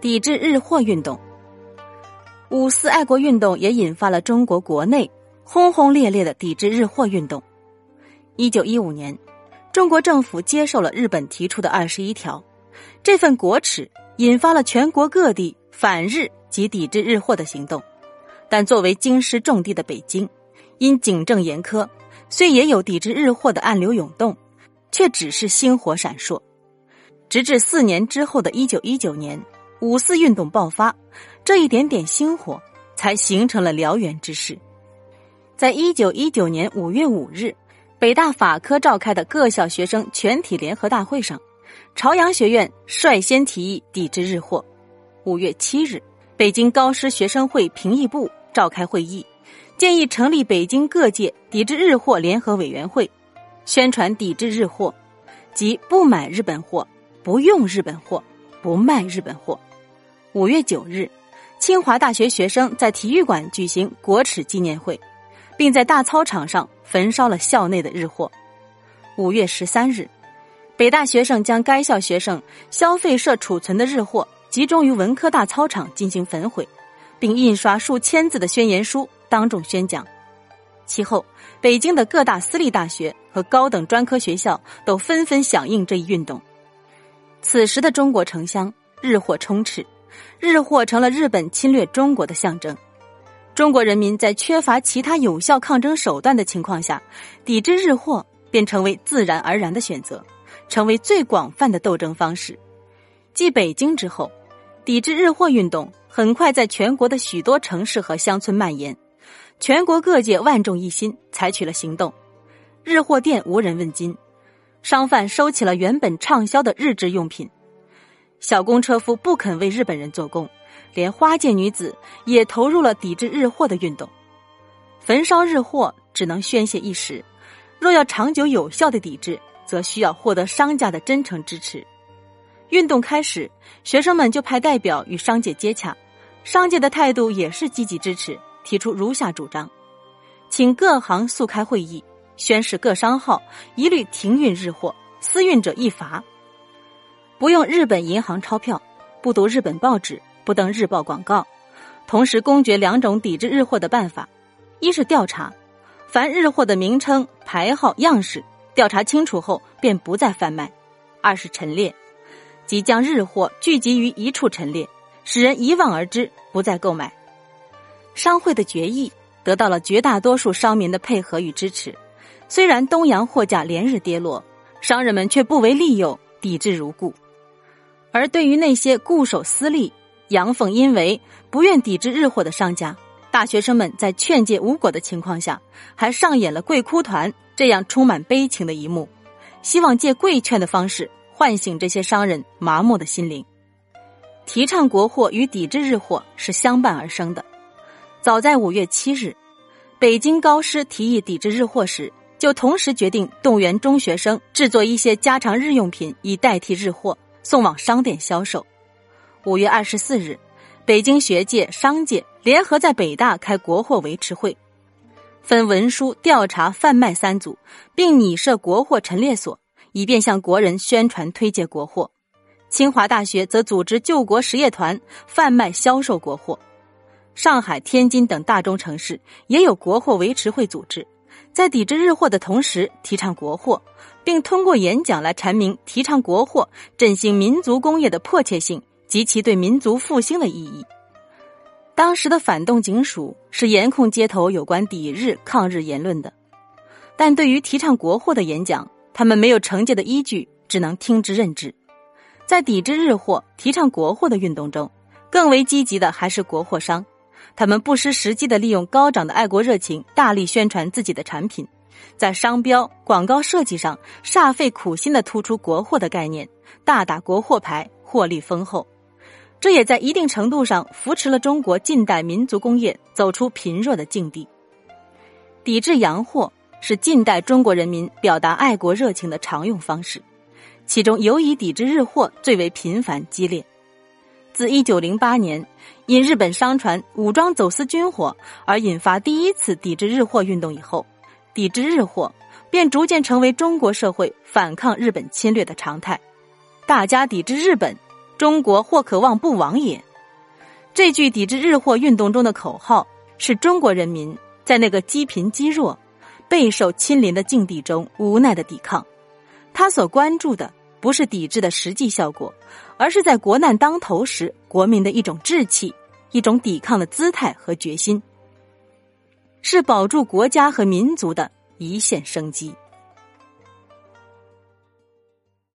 抵制日货运动。五四爱国运动也引发了中国国内轰轰烈烈的抵制日货运动。一九一五年，中国政府接受了日本提出的二十一条，这份国耻引发了全国各地反日及抵制日货的行动。但作为京师重地的北京，因警政严苛，虽也有抵制日货的暗流涌动，却只是星火闪烁。直至四年之后的一九一九年，五四运动爆发，这一点点星火才形成了燎原之势。在一九一九年五月五日，北大法科召开的各校学生全体联合大会上，朝阳学院率先提议抵制日货。五月七日，北京高师学生会评议部召开会议，建议成立北京各界抵制日货联合委员会，宣传抵制日货，即不买日本货。不用日本货，不卖日本货。五月九日，清华大学学生在体育馆举行国耻纪念会，并在大操场上焚烧了校内的日货。五月十三日，北大学生将该校学生消费社储存的日货集中于文科大操场进行焚毁，并印刷数千字的宣言书，当众宣讲。其后，北京的各大私立大学和高等专科学校都纷纷响应这一运动。此时的中国城乡日货充斥，日货成了日本侵略中国的象征。中国人民在缺乏其他有效抗争手段的情况下，抵制日货便成为自然而然的选择，成为最广泛的斗争方式。继北京之后，抵制日货运动很快在全国的许多城市和乡村蔓延，全国各界万众一心，采取了行动，日货店无人问津。商贩收起了原本畅销的日制用品，小工车夫不肯为日本人做工，连花界女子也投入了抵制日货的运动。焚烧日货只能宣泄一时，若要长久有效的抵制，则需要获得商家的真诚支持。运动开始，学生们就派代表与商界接洽，商界的态度也是积极支持，提出如下主张：请各行速开会议。宣示各商号一律停运日货，私运者一罚。不用日本银行钞票，不读日本报纸，不登日报广告。同时公决两种抵制日货的办法：一是调查，凡日货的名称、牌号、样式，调查清楚后便不再贩卖；二是陈列，即将日货聚集于一处陈列，使人一望而知，不再购买。商会的决议得到了绝大多数商民的配合与支持。虽然东洋货价连日跌落，商人们却不为利诱，抵制如故。而对于那些固守私利、阳奉阴违、不愿抵制日货的商家，大学生们在劝诫无果的情况下，还上演了跪哭团这样充满悲情的一幕，希望借跪劝的方式唤醒这些商人麻木的心灵。提倡国货与抵制日货是相伴而生的。早在五月七日，北京高师提议抵制日货时。就同时决定动员中学生制作一些家常日用品，以代替日货送往商店销售。五月二十四日，北京学界、商界联合在北大开国货维持会，分文书、调查、贩卖三组，并拟设国货陈列所，以便向国人宣传推介国货。清华大学则组织救国实业团贩卖销售国货。上海、天津等大中城市也有国货维持会组织。在抵制日货的同时，提倡国货，并通过演讲来阐明提倡国货、振兴民族工业的迫切性及其对民族复兴的意义。当时的反动警署是严控街头有关抵日抗日言论的，但对于提倡国货的演讲，他们没有惩戒的依据，只能听之任之。在抵制日货、提倡国货的运动中，更为积极的还是国货商。他们不失时机的利用高涨的爱国热情，大力宣传自己的产品，在商标、广告设计上煞费苦心的突出国货的概念，大打国货牌，获利丰厚。这也在一定程度上扶持了中国近代民族工业走出贫弱的境地。抵制洋货是近代中国人民表达爱国热情的常用方式，其中尤以抵制日货最为频繁激烈。自一九零八年因日本商船武装走私军火而引发第一次抵制日货运动以后，抵制日货便逐渐成为中国社会反抗日本侵略的常态。大家抵制日本，中国或可望不亡也。这句抵制日货运动中的口号，是中国人民在那个积贫积弱、备受亲临的境地中无奈的抵抗。他所关注的不是抵制的实际效果，而是在国难当头时国民的一种志气、一种抵抗的姿态和决心，是保住国家和民族的一线生机。